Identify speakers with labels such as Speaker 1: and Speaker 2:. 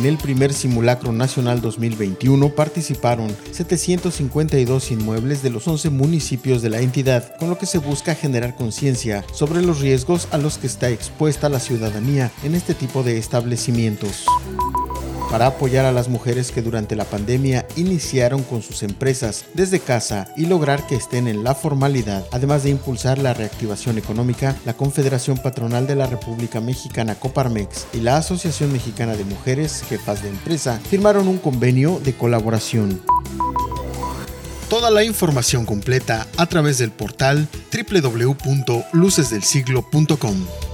Speaker 1: En el primer simulacro nacional 2021 participaron 752 inmuebles de los 11 municipios de la entidad, con lo que se busca generar conciencia sobre los riesgos a los que está expuesta la ciudadanía en este tipo de establecimientos para apoyar a las mujeres que durante la pandemia iniciaron con sus empresas desde casa y lograr que estén en la formalidad, además de impulsar la reactivación económica, la Confederación Patronal de la República Mexicana Coparmex y la Asociación Mexicana de Mujeres Jefas de Empresa firmaron un convenio de colaboración. Toda la información completa a través del portal www.lucesdelsiglo.com.